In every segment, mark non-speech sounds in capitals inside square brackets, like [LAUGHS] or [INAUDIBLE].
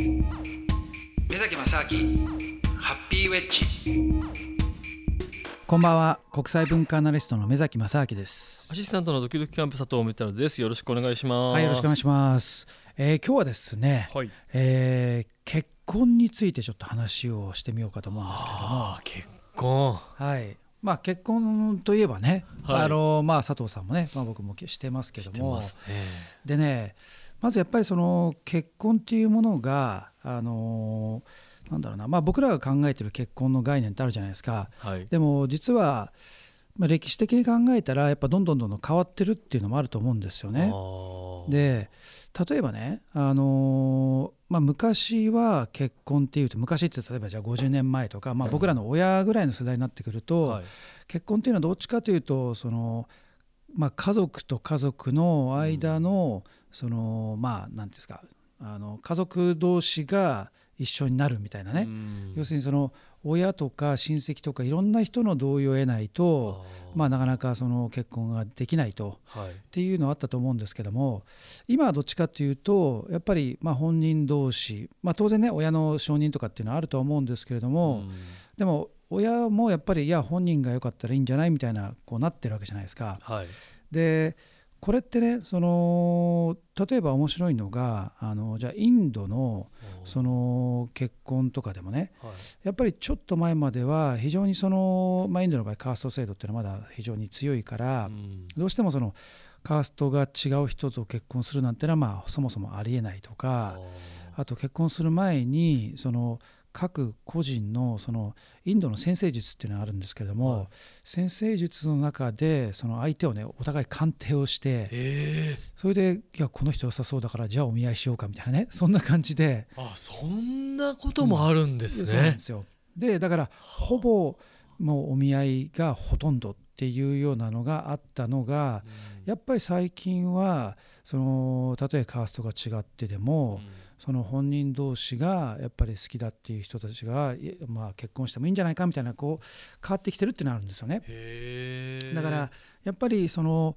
目崎正明ハッピーウェッジ。こんばんは。国際文化アナリストの目崎正明です。アシスタントのドキドキキャンプ佐藤メタルです。よろしくお願いします。はいよろしくお願いします、えー今日はですね、はい。えー結婚についてちょっと話をしてみようかと思うんですけれども。結婚。はい。まあ結婚といえばね、はい。あのまあ佐藤さんもね、まあ、僕もしてますけしども。てますね。でねまずやっぱりその結婚っていうものがあのなんだろうな、まあ、僕らが考えてる結婚の概念ってあるじゃないですか。はい。でも実は、まあ、歴史的に考えたらやっぱどんどんどんどん変わってるっていうのもあると思うんですよね。で例えばね、あのまあ、昔は結婚っていうと昔って例えばじゃあ50年前とか、まあ、僕らの親ぐらいの世代になってくると、はい。結婚っていうのはどっちかというとその、まあ、家族と家族の間の、そのまあ何ていうんですかあの家族同士が一緒になるみたいなね、うん。要するにその親とか親戚とかいろんな人の同意を得ないとまあ、なかなかその結婚ができないと。はい。っていうのはあったと思うんですけども今はどっちかというとやっぱりまあ本人同士、まあ、当然ね親の承認とかっていうのはあるとは思うんですけれども、うん。でも親もやっぱりいや本人が良かったらいいんじゃないみたいなこうなってるわけじゃないですか。はい。でこれってねその例えば面白いのがあのじゃあインドのその結婚とかでもねはい。やっぱりちょっと前までは非常にその、まあ、インドの場合カースト制度っていうのはまだ非常に強いから、うん。どうしてもそのカーストが違う人と結婚するなんてのはまあそもそもありえないとかああと結婚する前にその各個人のそのインドの先生術っていうのがあるんですけれども、はい。先生術の中でその相手をねお互い鑑定をしてえ。それでいやこの人良さそうだからじゃあお見合いしようかみたいなね [LAUGHS] そんな感じで。ーあそんなこともあるんですね。そうなんですよ。でだからほぼもうお見合いがほとんどっていうようなのがあったのがやっぱり最近はそのたとえカーストが違ってでも、その本人同士がやっぱり好きだっていう人たちが、いまあ、結婚してもいいんじゃないかみたいなこう変わってきてるっていうのがあるんですよね。だからやっぱりその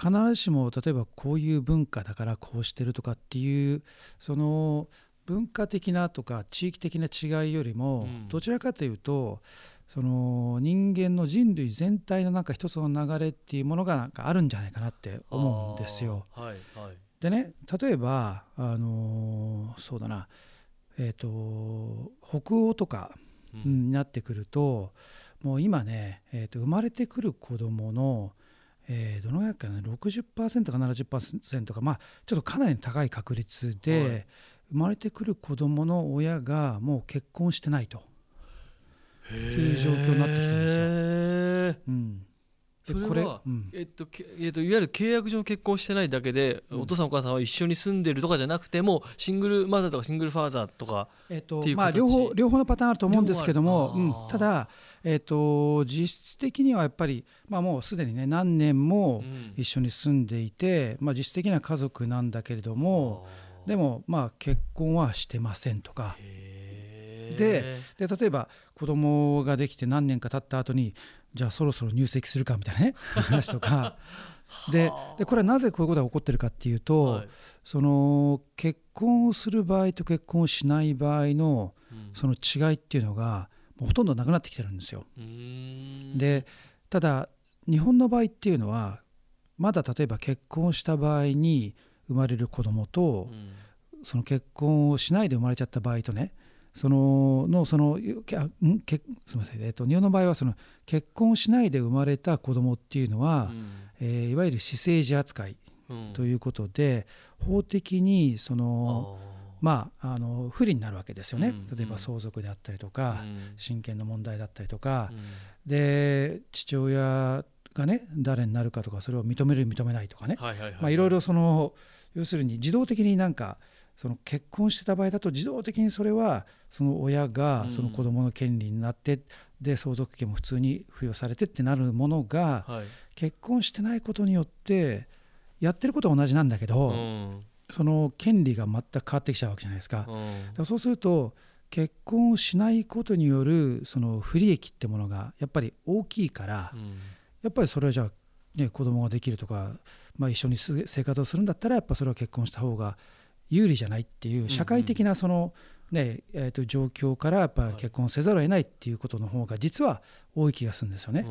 必ずしも例えばこういう文化だからこうしてるとかっていうその文化的なとか地域的な違いよりもうん。どちらかというとその人間の人類全体のなんか一つの流れっていうものがなんかあるんじゃないかなって思うんですよ。はいはい。でね例えばあのーそうだな。えっ、と北欧とかうん。うんになってくるともう今ね、えーと生まれてくる子どもの、えーどのぐらいかな60%か70%か。まあちょっとかなり高い確率で、はい。生まれてくる子どもの親がもう結婚してないと。っていう状況になってきてるんですよ。ようん、でそれこれは、うん。えっとけえっと、いわゆる契約上結婚してないだけで、うん。お父さんお母さんは一緒に住んでるとかじゃなくてもシングルマザーとかシングルファーザーとかえっていう形まあ、両方両方のパターンあると思うんですけども、うん。ただ、えー、と実質的にはやっぱり、まあ、もうすでにね何年もうん。一緒に住んでいて、まあ、実質的には家族なんだけれどもでもまあ結婚はしてませんとか。へーでで例えば子供ができて何年か経った後にじゃあそろそろ入籍するかみたいなね [LAUGHS] 話とか。ででこれはなぜこういうことが起こってるかっていうと、はい。その結婚をする場合と結婚をしない場合のうん。その違いっていうのがもうほとんどなくなってきてるんですよ。でただ日本の場合っていうのはまだ例えば結婚した場合に生まれる子供とうん。その結婚をしないで生まれちゃった場合とねそののそのけあんけすみません、えっと日本の場合はその結婚しないで生まれた子供っていうのは、えーいわゆる私生児扱いうん。ということで、法的にそあのー。まああの不利になるわけですよね、うん例えば相続であったりとか、うん。親権の問題だったりとか、うん。で父親がね誰になるかとかそれを認める認めないとかね、はいはいはい。まあ、いろいろその要するに自動的になんかその結婚してた場合だと自動的にそれはその親がうん。その子供の権利になって、で相続権も普通に付与されてってなるものがはい。結婚してないことによってやってることは同じなんだけど、うん。その権利が全く変わってきちゃうわけじゃないですか。そうすると結婚をしないことによるその不利益ってものがやっぱり大きいから、うん。やっぱりそれはじゃあ、ね、子供ができるとか、まあ、一緒にす生活をするんだったらやっぱそれは結婚した方が有利じゃないっていう社会的なその、ねえー、と状況からやっぱ結婚せざるを得ないっていうことの方が実は多い気がするんですよね。う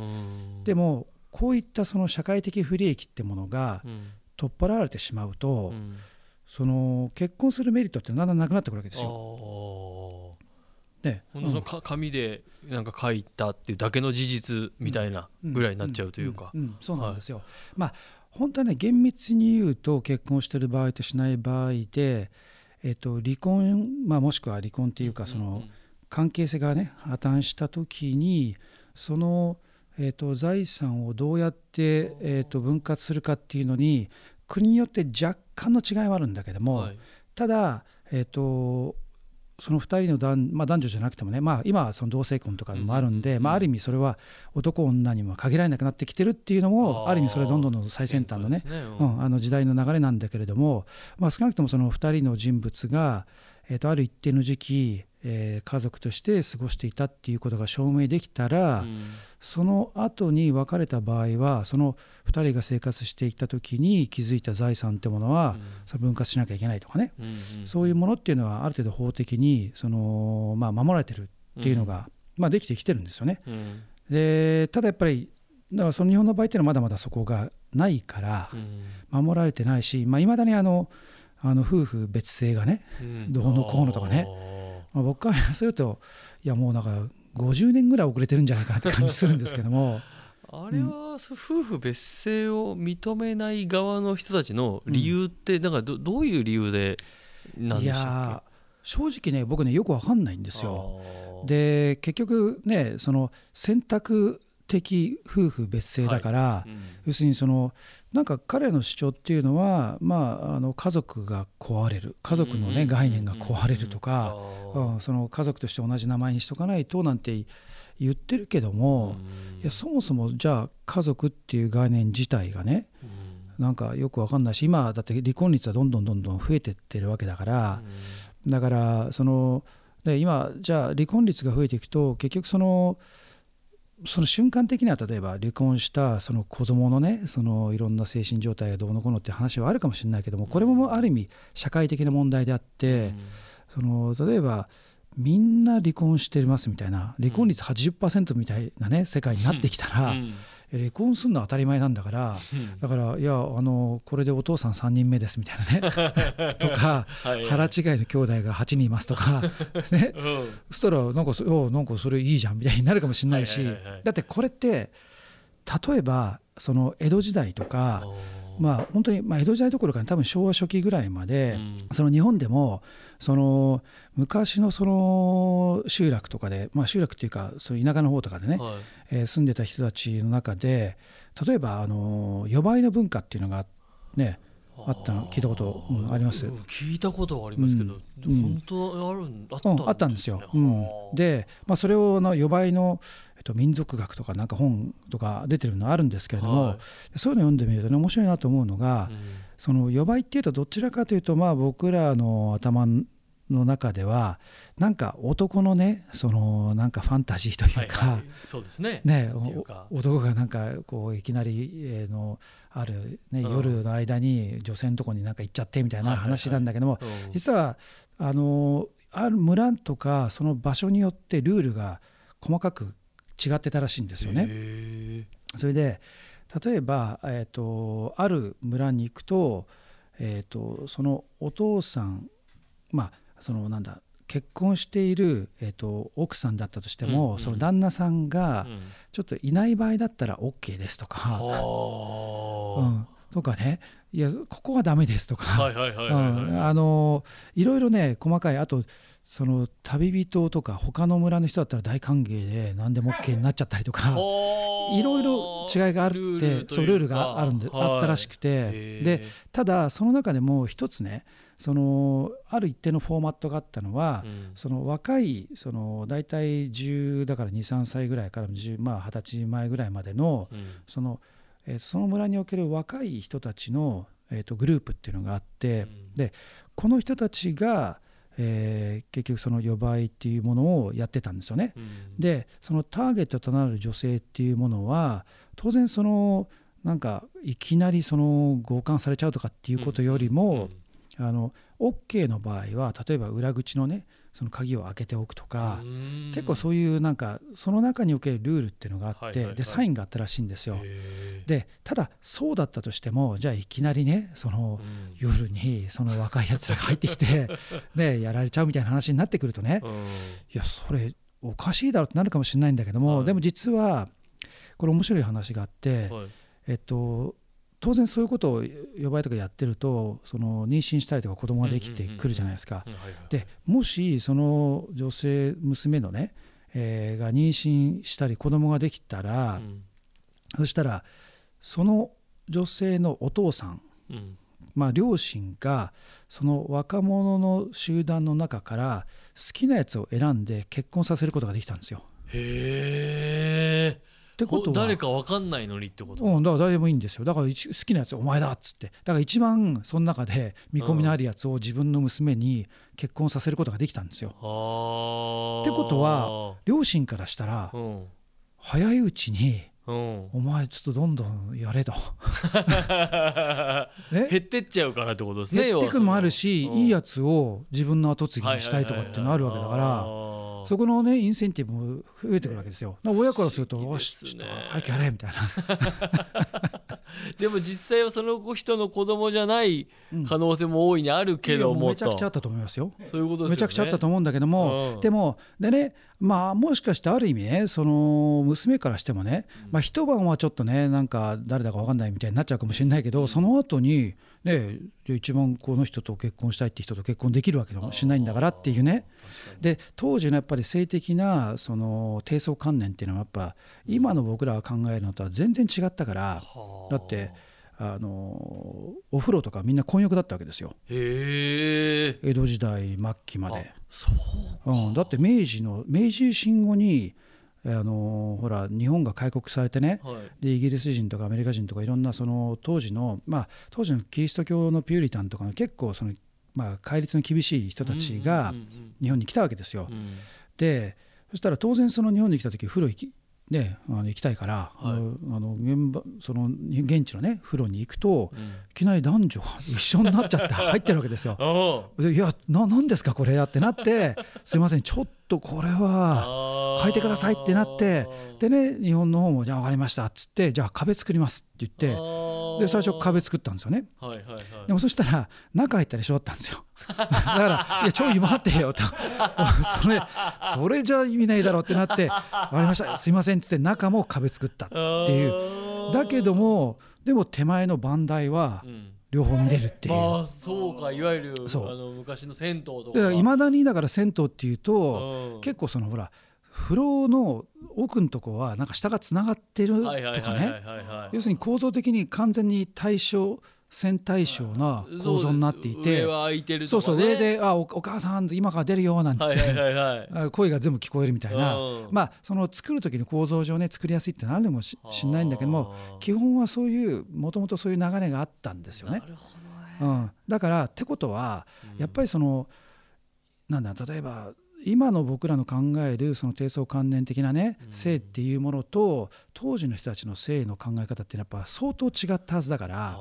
ん。でもこういったその社会的不利益ってものがうん。取っ払われてしまうと、うん。その結婚するメリットってだんだんなくなってくるわけですあよ。ー。ね。ほんとそのか紙でなんか書いたっていうだけの事実みたいなぐらいになっちゃうというか。そうなんですよ。まあ本当はね厳密に言うと結婚してる場合としない場合で、えっと離婚、まあ、もしくは離婚っていうかその関係性がね破綻した時にその、えっと財産をどうやって、えっと分割するかっていうのに国によって若干の違いはあるんだけども、はい。ただ、えっとその2人の男,、まあ、男女じゃなくてもね、まあ、今はその同性婚とかもあるんで、まあ、ある意味それは男女にも限られなくなってきてるっていうのもある意味それはどんどんどん最先端のね変化ですううん。ん、あの時代の流れなんだけれども、まあ、少なくともその2人の人物が、えー、とある一定の時期、えー家族として過ごしていたっていうことが証明できたら、うん。その後に別れた場合はその2人が生活していった時に築いた財産ってものは、それ分割しなきゃいけないとかね、うんうんそういうものっていうのはある程度法的にその、まあ、守られてるっていうのが、まあ、できてきてるんですよね。うん。でただやっぱりだからその日本の場合っていうのはまだまだそこがないからうん。守られてないしいまあ、未だにあのあの夫婦別姓がね、うん。どうのこうのとかね。あまあ、僕からするといやもうなんか50年ぐらい遅れてるんじゃないかなって感じするんですけども。ー [LAUGHS] あれはそう夫婦別姓を認めない側の人たちの理由ってなんかどどういう理由でなんいでしたっやー正直ね僕ねよくわかんないんでけすよ。で結局ねその選択的夫婦別姓だから、うん。要するにそのなんか彼の主張っていうのは、まあ、あの家族が壊れる家族の、ねうん概念が壊れるとか、あうーんその家族として同じ名前にしとかないとなんて言ってるけども、うんいやそもそもじゃあ家族っていう概念自体がねうん。なんかよくわかんないし今だって離婚率はどんどんどんどん増えてってるわけだから、だからそので今じゃあ離婚率が増えていくと結局そのその瞬間的には例えば離婚したその子供のねそのいろんな精神状態がどうのこうのって話はあるかもしれないけどもこれもある意味社会的な問題であってその例えばみんな離婚してますみたいな離婚率80%みたいなね世界になってきたら離婚するのは当たり前なんだからうん。だからいやあのこれでお父さん3人目ですみたいなね。[LAUGHS] とかはい。腹違いの兄弟が8人いますとか [LAUGHS] ね。うん。そしたらなんかそおなんかそれいいじゃんみたいになるかもしれないし。はいはいはい。はいだってこれって例えばその江戸時代とかまあ本当にまあ江戸時代どころか多分昭和初期ぐらいまでうん。その日本でもその昔のその集落とかでまあ集落っていうかその田舎の方とかでねはい。えー住んでた人たちの中で例えばあの予売の文化っていうのがねあったの聞いたことうんあります。うん聞いたことはありますけど、うん。本当あるんあったうん、あったんですよ。うん。はあで、まあ、それをの予売の、えっと、民族学とかなんか本とか出てるのあるんですけれども、はい。そういうの読んでみるとね面白いなと思うのが、うん。その予売っていうとどちらかというとまあ僕らの頭の中ではなんか男のねそのなんかファンタジーというか、はいはい、そうですね。ね男がなんかこういきなり、えーのある、ね、うん。夜の間に女性のとこになんか行っちゃってみたいなはいはいはい。話なんだけども、うん。実はあのある村とかその場所によってルールが細かく違ってたらしいんですよね。へそれで例えば、えー、とある村に行くと,、えー、とそのお父さんまあそのなんだ結婚している、えー、と奥さんだったとしても、うんうん。その旦那さんがちょっといない場合だったら OK ですとか、は [LAUGHS] うん、とかね。いやここはダメですとか、あのいろいろね細かい。あとその旅人とか他の村の人だったら大歓迎で何でも OK になっちゃったりとか。いろいろ違いがあってルそうルールがあるんで、はい。あったらしくて。でただその中でも一つねそのある一定のフォーマットがあったのは、うん。その若いその大体10だから23歳ぐらいから10まあ20歳前ぐらいまでのうん。その,、えーその村における若い人たちの、えー、とグループっていうのがあって、うん。でこの人たちが、えー結局その予売っていうものをやってたんですよね。うん。でそのターゲットとなる女性っていうものは当然そのなんかいきなりその強姦されちゃうとかっていうことよりも、あの OK の場合は例えば裏口のねその鍵を開けておくとか、結構そういうなんかその中におけるルールっていうのがあって、でサインがあったらしいんですよ。へでただそうだったとしてもじゃあいきなりねそのー夜にその若いやつらが入ってきてねやられちゃうみたいな話になってくるとねいやそれおかしいだろうってなるかもしれないんだけども、はい。でも実はこれ面白い話があって、はい。えっと当然そういうことを呼ばれとかやってるとその妊娠したりとか子供ができてくるじゃないですか。でもしその女性娘のね、えーが妊娠したり子供ができたら、うんそしたらその女性のお父さんうんまあ、両親がその若者の集団の中から好きなやつを選んで結婚させることができたんですよ。へえってことは。誰かわかんないのにってこと？うん、だから誰でもいいんですよ。だから一好きなやつお前だっつって。だから一番その中で見込みのあるやつを自分の娘に結婚させることができたんですよ。あー。ってことは両親からしたらうん。早いうちにうん。お前ちょっとどんどんやれと。[LAUGHS] ね減ってっちゃうからってことですね減ってくのもあるし、要はそのいいやつを自分の後継ぎにしたいとかっていうのあるわけだから。そそこのねインセンティブも増えてくるわけですよ。親からすると「不思議よですね。しちょっと早くやれ」みたいな。[LAUGHS] でも実際はその人の子供じゃないうん。可能性も大いにあるけどもうもとめちゃくちゃあったと思いますよ。そういうことですよね。めちゃくちゃあったと思うんだけども、うん。でもでねまあもしかしてある意味ねその娘からしてもね、まあ、一晩はちょっとねなんか誰だか分かんないみたいになっちゃうかもしれないけど、その後にね一番この人と結婚したいって人と結婚できるわけかもしれないんだからっていうね。で当時のやっぱり性的なその低層観念っていうのはやっぱ今の僕らが考えるのとは全然違ったからはあ。だってあのお風呂とかみんな混浴だったわけですよ。江戸時代末期まで。そううん、だって明治の明治維新後にあのほら日本が開国されてねはい。でイギリス人とかアメリカ人とかいろんなその当時のまあ当時のキリスト教のピューリタンとかの結構そのまあ戒律の厳しい人たちがうんうん日本に来たわけですよ。うん。うんでそしたら当然その日本に来た時風呂行きね、あの行きたいから、はい。あの現場その現地のね風呂に行くとうん。いきなり男女が一緒になっちゃって入ってるわけですよ。[LAUGHS] いやな何ですかこれやってなってすいませんちょっとこれはあ変えてくださいってなってでね日本の方もじゃあ分かりましたっつってじゃあ壁作りますって言ってで最初壁作ったんですよね。はいはいはい。でもそしたら中入ったら一緒だったんですよ。[LAUGHS] だから「いやちょい待ってよ」と。[LAUGHS] それそれじゃ意味ないだろうってなって「分かりましたすいません」っつって中も壁作ったっていう。だけどもでも手前の番台はうん両方見れるっていう。まあそうかいわゆるあそう。の昔の銭湯といかまだにだから銭湯っていうとうん。結構そのほら風呂の奥のとこはなんか下がつながってるとかね。要するに構造的に完全に対称線対称な構造になっていてそうです。上は空いてるそうとかね。そう上で「あおお母さん今から出るよ」なんてはいはい [LAUGHS] あ声が全部聞こえるみたいな。うん。まあその作る時の構造上ね作りやすいってのあるのかもししんないんだけども基本はそういうもともとそういう流れがあったんですよね。な。るほどね。うん、だからってことはやっぱりそのなんだ例えば今の僕らの考えるその低層観念的なねうん。性っていうものと当時の人たちの性の考え方ってやっぱ相当違ったはずだから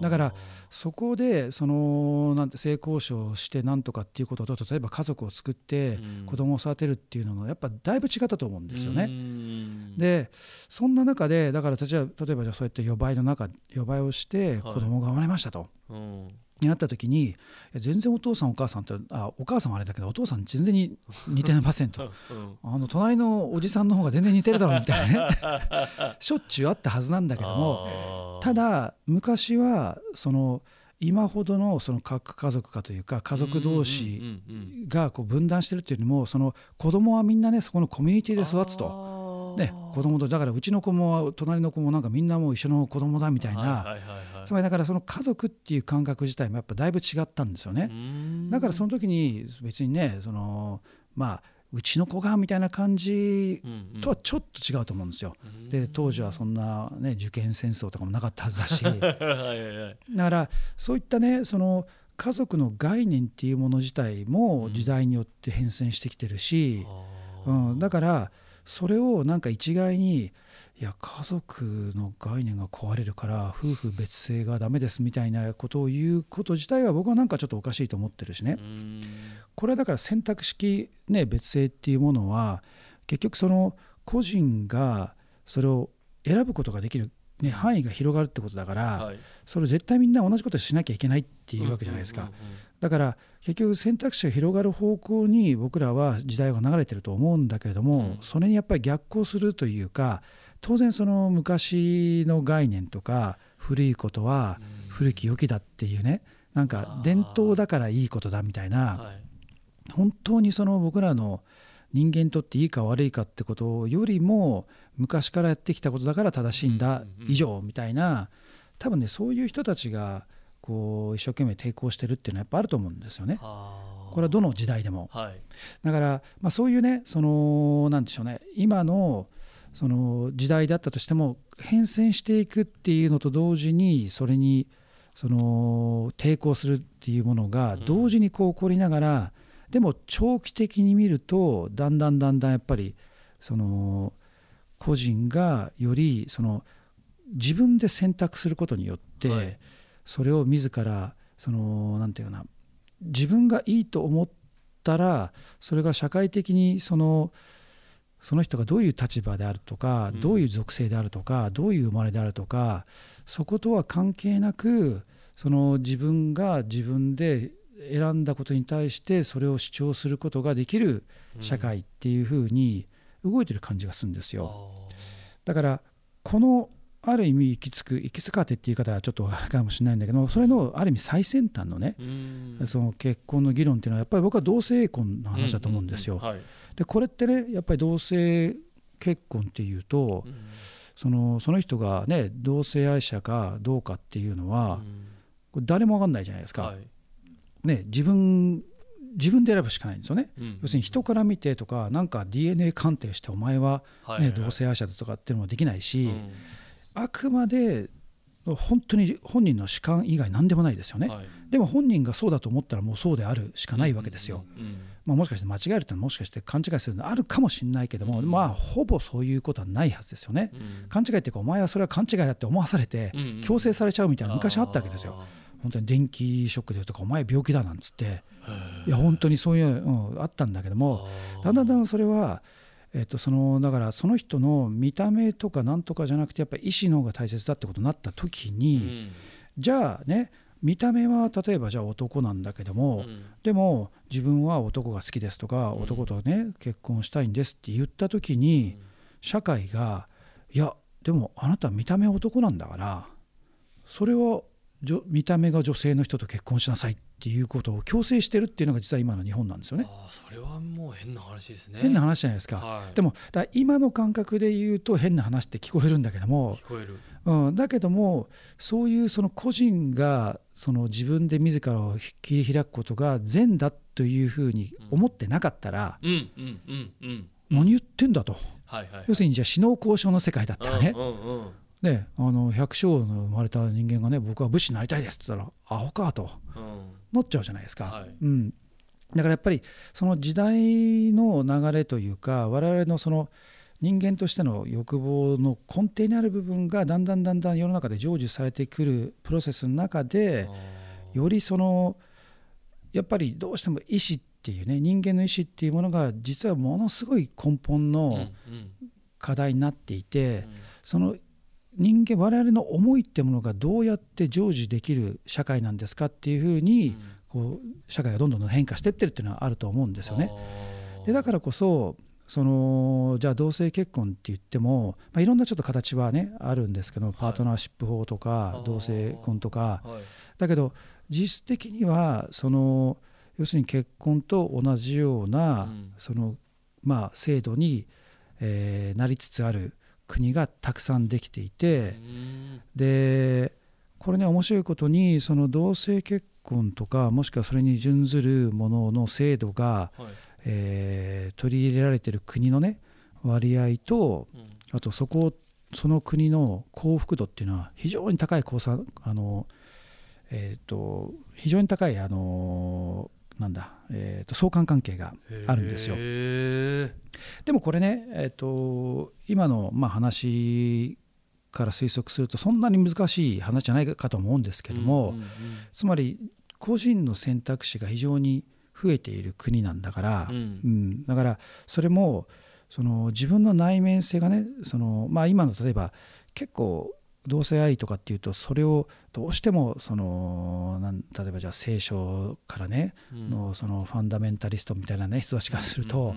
だからそこでそのなんて性交渉をしてなんとかっていうことと例えば家族を作ってうん。子供を育てるっていうののやっぱだいぶ違ったと思うんですようね。ん。でそんな中でだから例えば例えばじゃあそうやって予売の中予売をしてはい。子供が生まれましたと。うんになった時に全然お父さんお母さんってあお母さんはあれだけどお父さん全然に似てませんと。[LAUGHS] うん。あの隣のおじさんの方が全然似てるだろうみたいなね。[LAUGHS] しょっちゅうあったはずなんだけどもただ昔はその今ほどのその核家族化というか家族同士がこう分断してるっていうよりもその子供はみんなねそこのコミュニティで育つと。とね、子供とだからうちの子も隣の子もなんかみんなもう一緒の子供だみたいな、つまりだからその家族っていう感覚自体もやっぱだいぶ違ったんですよね。だからその時に別にねそのまあうちの子がみたいな感じとはちょっと違うと思うんですよ。で当時はそんな、ね、受験戦争とかもなかった [LAUGHS] はずだしだからそういったねその家族の概念っていうもの自体も時代によって変遷してきてるし、あー。うん、だからそれをなんか一概にいや家族の概念が壊れるから夫婦別姓がダメですみたいなことを言うこと自体は僕はなんかちょっとおかしいと思ってるしね。うん。これはだから選択式、ね、別姓っていうものは結局その個人がそれを選ぶことができる、ね、範囲が広がるってことだから、はい。それを絶対みんな同じことしなきゃいけないっていうわけじゃないですか。だから結局選択肢が広がる方向に僕らは時代が流れてると思うんだけれども、うん。それにやっぱり逆行するというか当然その昔の概念とか古いことはうん。古き良きだっていうねなんか伝統だからいいことだみたいなはい。本当にその僕らの人間にとっていいか悪いかってことよりも昔からやってきたことだから正しいんだ以上みたいな多分ねそういう人たちがこう一生懸命抵抗してるっていうのはやっぱあると思うんですよね。これはどの時代でも。はい。だから、まあ、そういうねそのなんでしょうね。今のその時代だったとしても変遷していくっていうのと同時にそれにその抵抗するっていうものが同時にこう起こりながら、でも長期的に見るとだんだんだんだんやっぱりその個人がよりその自分で選択することによって、はいそれを自らそのなんていうかな自分がいいと思ったらそれが社会的にそのその人がどういう立場であるとか、うん。どういう属性であるとかどういう生まれであるとかそことは関係なくその自分が自分で選んだことに対してそれを主張することができる社会っていうふうに動いてる感じがするんですよ。だからこのある意味行き着く行き着かてっていう言い方はちょっとあれかもしれないんだけどそれのある意味最先端のねうん。その結婚の議論っていうのはやっぱり僕は同性婚の話だと思うんですよ。はい。でこれってねやっぱり同性結婚っていうとうん。そのその人がね同性愛者かどうかっていうのはうん。これ誰も分かんないじゃないですか。はい。ね自分自分で選ぶしかないんですよね。うん。要するに人から見てとかなんか DNA 鑑定してお前は、ねはいはいはい。同性愛者だとかっていうのもできないし、うんあくまで本当に本人の主観以外何でもないですよね、はい。でも本人がそうだと思ったらもうそうであるしかないわけですよ、うんうんまあ、もしかして間違えるってもしかして勘違いするのあるかもしれないけども、うん。まあほぼそういうことはないはずですよね、うん。勘違いっていうかお前はそれは勘違いだって思わされてうんうん強制されちゃうみたいなの昔あったわけですよ。あ本当に電気ショックで言うとかお前病気だなんつって。いや本当にそういう、うん、あったんだけどもだんだんだんそれは、えっと、そのだからその人の見た目とかなんとかじゃなくてやっぱり意思の方が大切だってことになった時に、うん。じゃあね見た目は例えばじゃあ男なんだけども、うん。でも自分は男が好きですとか、うん。男とね結婚したいんですって言った時に、社会がいやでもあなた見た目は男なんだからそれは見た目が女性の人と結婚しなさいっていうことを強制してるっていうのが実は今の日本なんですよね。あーそれはもう変な話ですね。変な話じゃないですか。はい。でもだ今の感覚で言うと変な話って聞こえるんだけども、聞こえる。うん、だけどもそういうその個人がその自分で自らを切り開くことが善だというふうに思ってなかったら、うんうんうんうん。何言ってんだと、はいはい要するにじゃあ死の交渉の世界だったらね,、うんうんうん。ねあの百姓の生まれた人間がね僕は武士になりたいですって言ったらアホかと。うんなっちゃうじゃないですか。はい。うん、だからやっぱりその時代の流れというか我々のその人間としての欲望の根底にある部分がだんだんだんだん世の中で成就されてくるプロセスの中であよりそのやっぱりどうしても意志っていうね人間の意志っていうものが実はものすごい根本のうん。課題になっていて、うん。その人間我々の思いってものがどうやって成就できる社会なんですかっていうふうに、こう社会がどんどん変化していってるっていうのはあると思うんですよね。でだからこそそのじゃあ同性結婚って言っても、まあ、いろんなちょっと形はねあるんですけどパートナーシップ法とか、同性婚とか。はい。だけど実質的にはその要するに結婚と同じような、うん。そのまあ制度に、えーなりつつある国がたくさんできていて、うん。でこれね面白いことにその同性結婚とかもしくはそれに準ずるものの制度が、はい。えー取り入れられてる国のね割合とうん。あとそこその国の幸福度っていうのは非常に高い交差あの、えー、と非常に高いあのなんだ、えー、と相関関係があるんですよ。へでもこれね、えー、と今のまあ話から推測するとそんなに難しい話じゃないかと思うんですけーども、うんうんうん。つまり個人の選択肢が非常に増えている国なんだから、うん。うん。だからそれもその自分の内面性がねその、まあ、今の例えば結構同性愛とかっていうとそれをどうしてもそのなん例えばじゃあ聖書からね、うん。のそのファンダメンタリストみたいなね人たちからすると、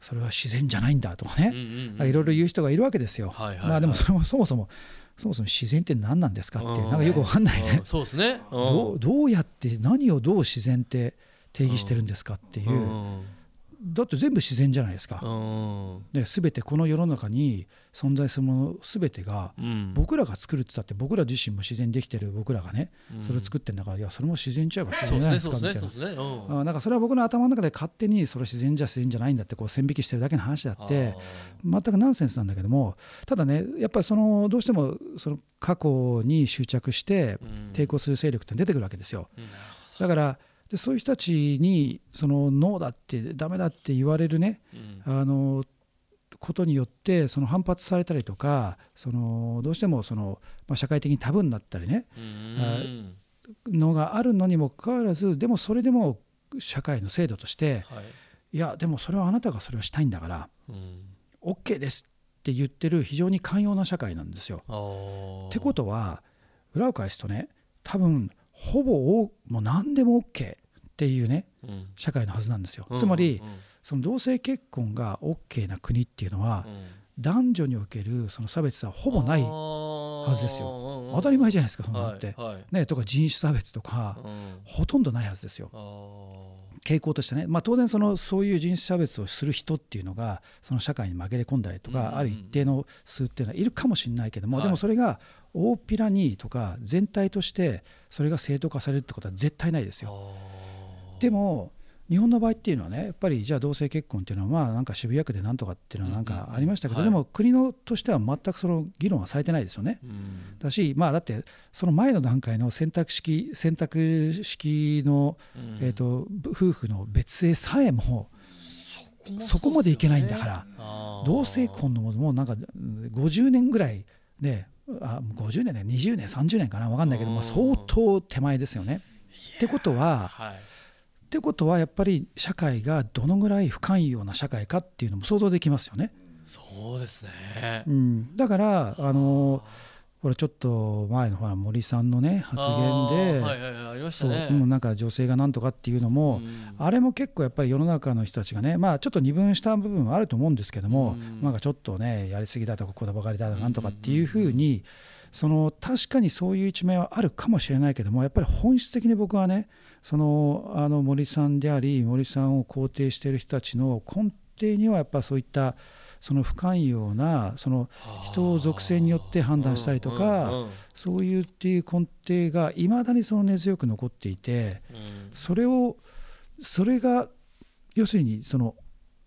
それは自然じゃないんだとかね、いろいろ言う人がいるわけですよ。まあでもそれもそもそもそもそも自然って何なんですかってなんかよくわかんないね。うん。そうですね。どうどうやって何をどう自然って定義してるんですかっていう、うんだって全部自然じゃないですか。うん。で全てこの世の中に存在するもの全てがうん。僕らが作るって言ったって僕ら自身も自然にできてる僕らがねうん。それを作ってんだからいやそれも自然ちゃえば自然じゃないですかみたいな。なん。かそれは僕の頭の中で勝手にそれ自然じゃ自然じゃないんだってこう線引きしてるだけの話だって全くナンセンスなんだけどもただねやっぱりそのどうしてもその過去に執着して抵抗する勢力って出てくるわけですよ。だからでそういう人たちにそのノーだってダメだって言われるねうん。あのことによってその反発されたりとかそのどうしてもその、まあ、社会的にタブーになったりねうん。のがあるのにもかかわらずでもそれでも社会の制度としてはい。いやでもそれはあなたがそれをしたいんだからうん。OK ですって言ってる非常に寛容な社会なんですよ。ってことは裏を返すとね多分ほぼおもう何でも OK っていうねうん。社会のはずなんですよ。うん。つまりうん。その同性結婚が OK な国っていうのはうん。男女におけるその差別はほぼないはずですよ。当たり前じゃないですかそんなのって。ね、とか人種差別とかうん。ほとんどないはずですよ。傾向としてね、まあ、当然そのそういう人種差別をする人っていうのがその社会に紛れ込んだりとかある一定の数っていうのはいるかもしれないけども、はい。でもそれが大っぴらにとか全体としてそれが正当化されるってことは絶対ないですよ。でも日本の場合っていうのはねやっぱりじゃあ同性結婚っていうのはまあなんか渋谷区でなんとかっていうのはなんかありましたけど、でも国のとしては全くその議論はされてないですよね。うん。だしまあだってその前の段階の選択式選択式の、うん。えー、と夫婦の別姓さえももそこまでいけないんだから同性婚のものもなんかうん50年ぐらいであ50年ね20年30年かな分かんないけどうんも相当手前ですよね。ってことははいってことはやっぱり社会がどのぐらい不寛容な社会かっていうのも想像できますよね。そうですね。うん、だからあのほらちょっと前のほら森さんのね発言で、はいはいはいありましたそうんなんか女性がなんとかっていうのも、うん。あれも結構やっぱり世の中の人たちがねまあちょっと二分した部分はあると思うんですけども、うん。なんかちょっとねやりすぎだとかこだばかりだとかなんとかっていうふうに、その確かにそういう一面はあるかもしれないけどもやっぱり本質的に僕はねそのあの森さんであり森さんを肯定している人たちの根底にはやっぱそういったその不寛容なその人を属性によって判断したりとかうんうんうんそういうっていう根底がいまだにその根強く残っていてうん。それをそれが要するにその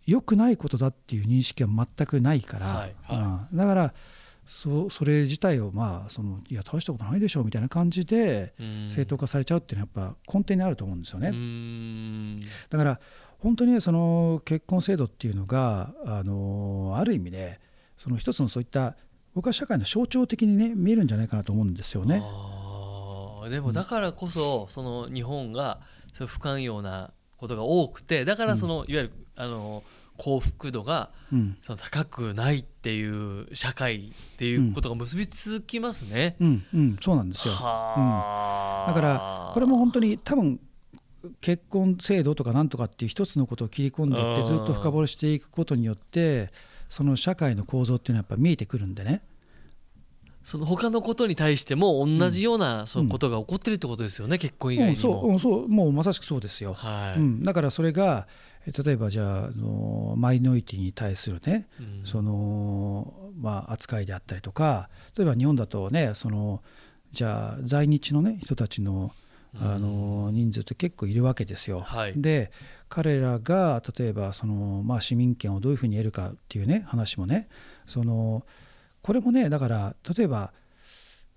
良くないことだっていう認識は全くないから、はいはうん。だからそそれ自体をまあそのいや大したことないでしょうみたいな感じでうん正当化されちゃうっていうのはやっぱ根底にあると思うんですよね。うんだから本当にねその結婚制度っていうのがあのある意味でその一つのそういった僕は社会の象徴的にね見えるんじゃないかなと思うんですよね。でもだからこそその日本が不寛容なことが多くてだからそのいわゆるあの幸福度がうん。その高くないっていう社会っていうことが結びつきますね。うん。うん、そうなんですよ。はあ。だからこれも本当に多分結婚制度とかなんとかっていう一つのことを切り込んでいってずっと深掘りしていくことによってその社会の構造っていうのはやっぱ見えてくるんでね。その他のことに対しても同じようなそうことが起こってるってことですよね、結婚以外うん、にも。そう。うん。そう。もうまさしくそうですよ。はい。うん、だからそれがえ例えばじゃああのマイノリティに対するねうん。その、まあ、扱いであったりとか例えば日本だとねそのじゃあ在日の、ね、人たちのあの人数って結構いるわけですよ。はい。で彼らが例えばその、まあ、市民権をどういうふうに得るかっていうね話もねそのこれもねだから例えば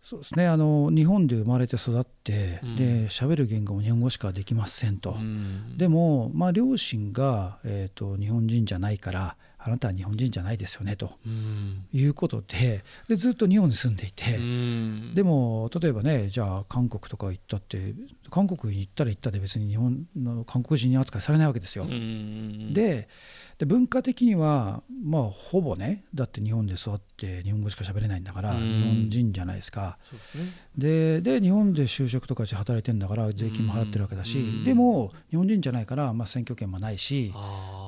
そうですね。あの日本で生まれて育って、うん。で喋る言語も日本語しかできませんと、うん。でも、まあ、両親が、えー、と日本人じゃないからあなたは日本人じゃないですよねと。うん。いうことででずっと日本に住んでいて、うん。でも例えばねじゃあ韓国とか行ったって韓国に行ったら行ったで別に日本の韓国人に扱いされないわけですよ。うんでで文化的にはまあほぼねだって日本で育って日本語しか喋れないんだからうん。日本人じゃないですか。ででで日本で就職とかして働いてんだから税金も払ってるわけだし、うんでも日本人じゃないから、まあ、選挙権もないし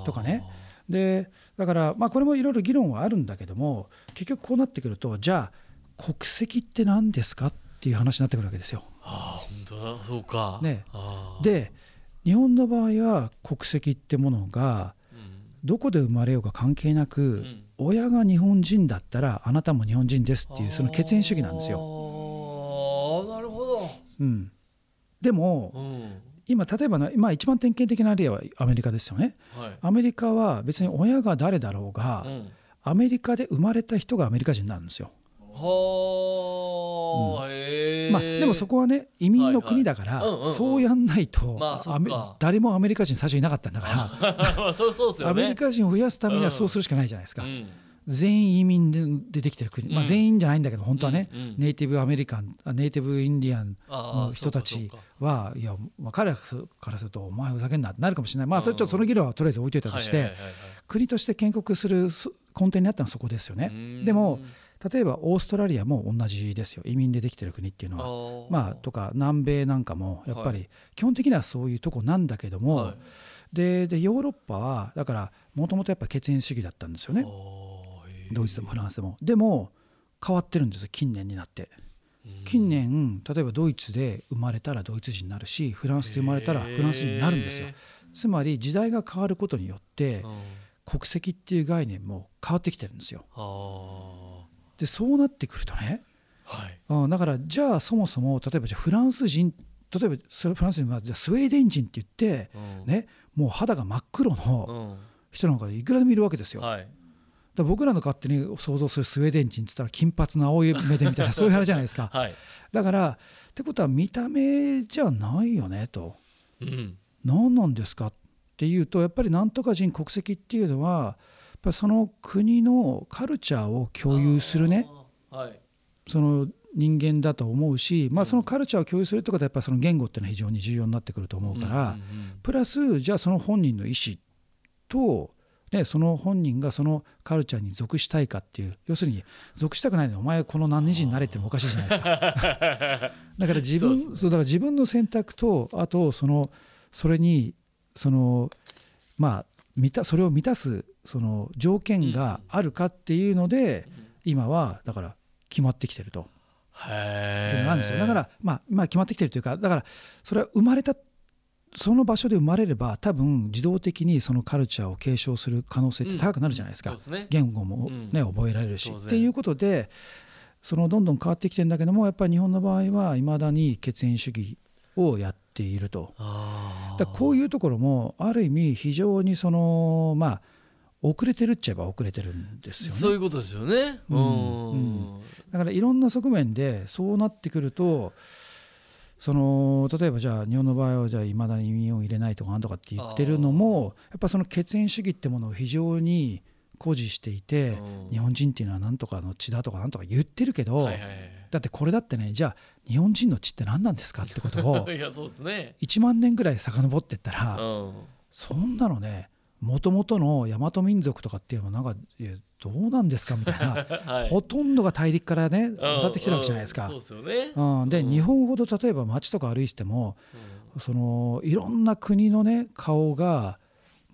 とかねでだから、まあ、これもいろいろ議論はあるんだけども結局こうなってくるとじゃあ国籍って何ですかっていう話になってくるわけですよ。あー本当だ。そうか。ね。で日本の場合は国籍ってものがうん。どこで生まれようが関係なく、ん。親が日本人だったらあなたも日本人ですっていうその血縁主義なんですよ。あなるほど。うん、でもうん今例えばな、まあ、一番典型的な例はアメリカですよね。はい。アメリカは別に親が誰だろうが、うん。アメリカで生まれた人がアメリカ人になるんですよ。はあ、へえ。まあ、でもそこはね移民の国だから、そうやんないと、まあ誰もアメリカ人最初いなかったんだから、アメリカ人を増やすためにはそうするしかないじゃないですか。うん全員移民ででできてる国、まあ、うん全員じゃないんだけど本当はね、ネイティブアメリカンあネイティブインディアンあのあ人たちはいや、まあ、彼らからするとお前ふざけんなってなるかもしれない。まあそれちょっとその議論はとりあえず置いといたとして、国として建国するす根底にあったのはそこですよね。うん。でも例えばオーストラリアも同じですよ。移民でできてる国っていうのは。まあ、とか南米なんかもやっぱり基本的にはそういうとこなんだけども、はい。ででヨーロッパはだからもともとやっぱ血縁主義だったんですよねドイツでもフランスでも。でも変わってるんですよ近年になって。うん。近年例えばドイツで生まれたらドイツ人になるしフランスで生まれたらフランス人になるんですよ。へつまり時代が変わることによって国籍っていう概念も変わってきてるんですよ。あでそうなってくるとねーはい。うんだからじゃあそもそも例えばじゃあフランス人例えばそれフランス人はじゃあスウェーデン人って言ってうん。ねもう肌が真っ黒のうん。人なんかいくらでもいるわけですよ。はいら僕らの勝手に想像するスウェーデン人って言ったら金髪の青い目でみたいな [LAUGHS] そういう話じゃないですか。はい。だからってことは見た目じゃないよねと。うん。何なんですかっていうとやっぱりなんとか人国籍っていうのはやっぱりその国のカルチャーを共有するね。はい。その人間だと思うし、まあ、そのカルチャーを共有するってことはやっぱりその言語っていうのは非常に重要になってくると思うから、プラスじゃあその本人の意思と、ね、その本人がそのカルチャーに属したいかっていう要するに属したくないのにお前この何人になれってもおかしいじゃないですか。[LAUGHS] だから自分そうね。だから自分の選択とあとそのそれにそのまあ満たそれを満たすその条件があるかっていうので、今はだから決まってきてると。へえいうのがあるんですよ。だから、まあ、まあ決まってきてるというかだからそれは生まれたその場所で生まれれば多分自動的にそのカルチャーを継承する可能性って高くなるじゃないですか、そうですね。言語も、ねうん。覚えられるし。っていうことでそのどんどん変わってきてるんだけどもやっぱり日本の場合はいまだに血縁主義をやっていると。あだこういうところもある意味非常にそのまあ遅れてるっちゃえば遅れてるんですよね。そういうことですよね。ううん。ん。だからいろんな側面でそうなってくるとその例えばじゃあ日本の場合はじゃあいまだに移民を入れないとかなんとかって言ってるのもやっぱその血縁主義ってものを非常に誇示していて、うん。日本人っていうのはなんとかの血だとかなんとか言ってるけど、だってこれだってねじゃあ日本人の血って何なんですかってことを [LAUGHS] いやそうですね。1万年ぐらい遡ってったら、うん。そんなのねもともとの大和民族とかっていうのはなんかどうなんですかみたいな、[LAUGHS] はい。ほとんどが大陸からねうん。渡ってきてるわけじゃないですか。でうん、で、うん。日本ほど例えば街とか歩いててもそのいろんな国のね顔が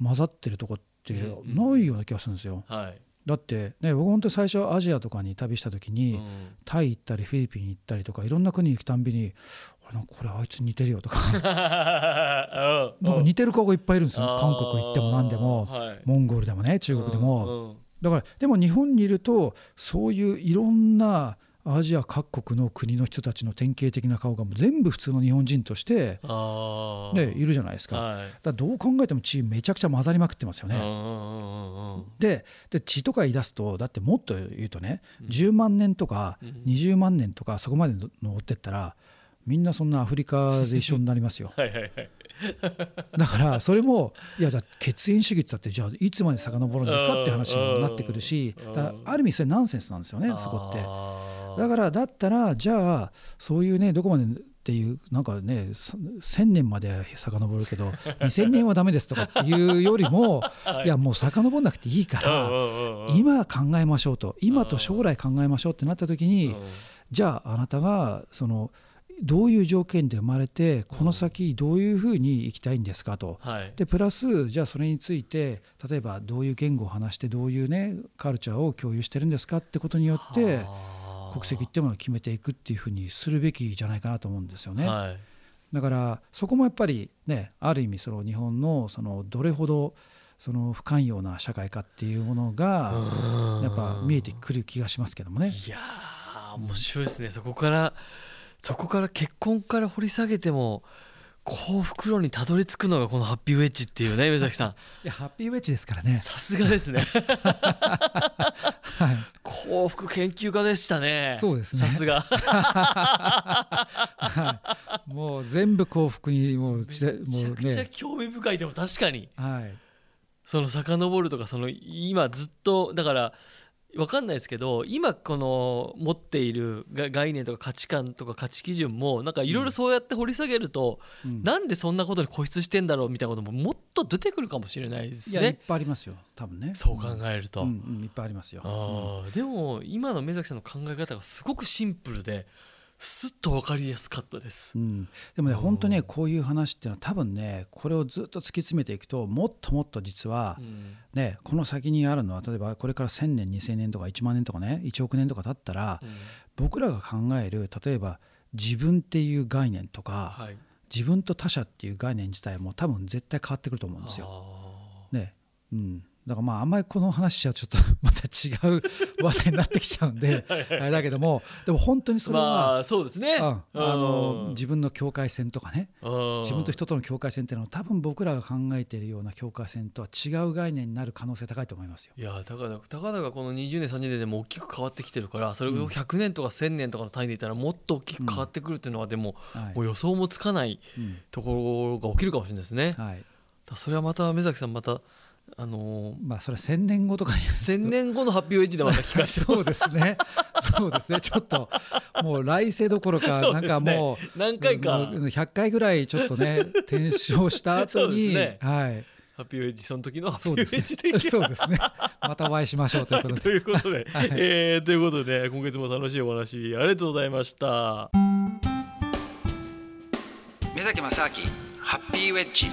混ざってるとこってうんないような気がするんですよ。はい。だってね僕本当に最初アジアとかに旅した時に、うん。タイ行ったりフィリピン行ったりとかいろんな国に行くたんびに「俺なんかこれあいつ似てるよ」とか。[LAUGHS] なんか似てる顔がいっぱいいるんですよ。韓国行っても何でも。はい。モンゴルでもね中国でも。だからでも日本にいるとそういういろんなアジア各国の国の人たちの典型的な顔がもう全部普通の日本人として、あー。ね、いるじゃないですか。はい。らどう考えてもチームめちゃくちゃ混ざりまくってますよね。でで血とか言い出すとだってもっと言うとね、うん。10万年とかうん。20万年とかそこまで登ってったらみんなそんなアフリカで一緒になりますよ。[LAUGHS] はいはいはい。だからそれもいやだ血縁主義って言ったってじゃあいつまで遡るんですかって話にもなってくるしある意味それナンセンスなんですよねそこって。だからだったらじゃあそういうねどこまでっていうなんかねそ1000年まで遡るけど [LAUGHS] 2000年はダメですとかっていうよりもい。やもう遡んなくていいから今考えましょうと。今と将来考えましょうってなった時にうん。じゃああなたがそのどういう条件で生まれてこの先どういうふうに生きたいんですかと。はいでプラスじゃあそれについて例えばどういう言語を話してどういうねカルチャーを共有してるんですかってことによってはあ国籍っていうものを決めていくっていうふうにするべきじゃないかなと思うんですよね。はいだからそこもやっぱりねある意味その日本のそのどれほどその不寛容な社会かっていうものがやっぱ見えてくる気がしますけどもね。いやー面白いですねそこからそこから結婚から掘り下げても幸福論にたどり着くのがこのハッピーウェッジっていうね [LAUGHS] 目崎さん。いやハッピーウェッジですからね。さすがですね。はい。幸福研究家でしたね。そうですね。さすが。[LAUGHS] はい、もう全部幸福にもうめちゃくちゃね、興味深い。でも確かに。はい、その遡るとかその今ずっとだから分かんないですけど今この持っているが概念とか価値観とか価値基準もなんかいろいろそうやって掘り下げると、うんなんでそんなことに固執してんだろうみたいなことももっと出てくるかもしれないですいやいっねぱいありますよ多分ね。そう考えると。うんうんいっぱいありますよ。でも今の目崎さんの考え方がすごくシンプルですっと分かりやすかったです。う。ん、でもねうん。本当ねこういう話っていうのは多分ねこれをずっと突き詰めていくともっともっと実はうん。ねこの先にあるのは例えばこれから1,000年2,000年とか1万年とかね1億年とか経ったらうん。僕らが考える例えば自分っていう概念とかはい、自分と他者っていう概念自体も多分絶対変わってくると思うんですよ。あね。うん、だからまああんまりこの話しちょっと [LAUGHS] また違う話題になってきちゃうんで [LAUGHS] あれだけどもでも本当にーそれは、まあそうですね。うんあのうん。自分の境界線とかねうん。自分と人との境界線っていうのは多分僕らが考えているような境界線とは違う概念になる可能性高いと思いますよ。いやだからたかだかこの20年30年でも大きく変わってきてるからそれを100年とか1000年とかの単位で言ったらもっと大きく変わってくるっていうのはでもはい。もう予想もつかないうん。ところが起きるかもしれないですね。はい。らそれはまた目崎さんまたあのーまあそれは1000年後とかに1000年後のハッピーウェッジでまた聞かせても [LAUGHS] そうですね。そうですね。ちょっともう来世どころか [LAUGHS] なんかもう何回か。もう100回ぐらいちょっとね [LAUGHS] 転生した後に、ねはいハッピーウェッジその時のハッピーウェそうですね。ッジでそうですね。またお会いしましょうということで。ということで、えーということで今月も楽しいお話ありがとうございました。目崎正明ハッピーウェッジ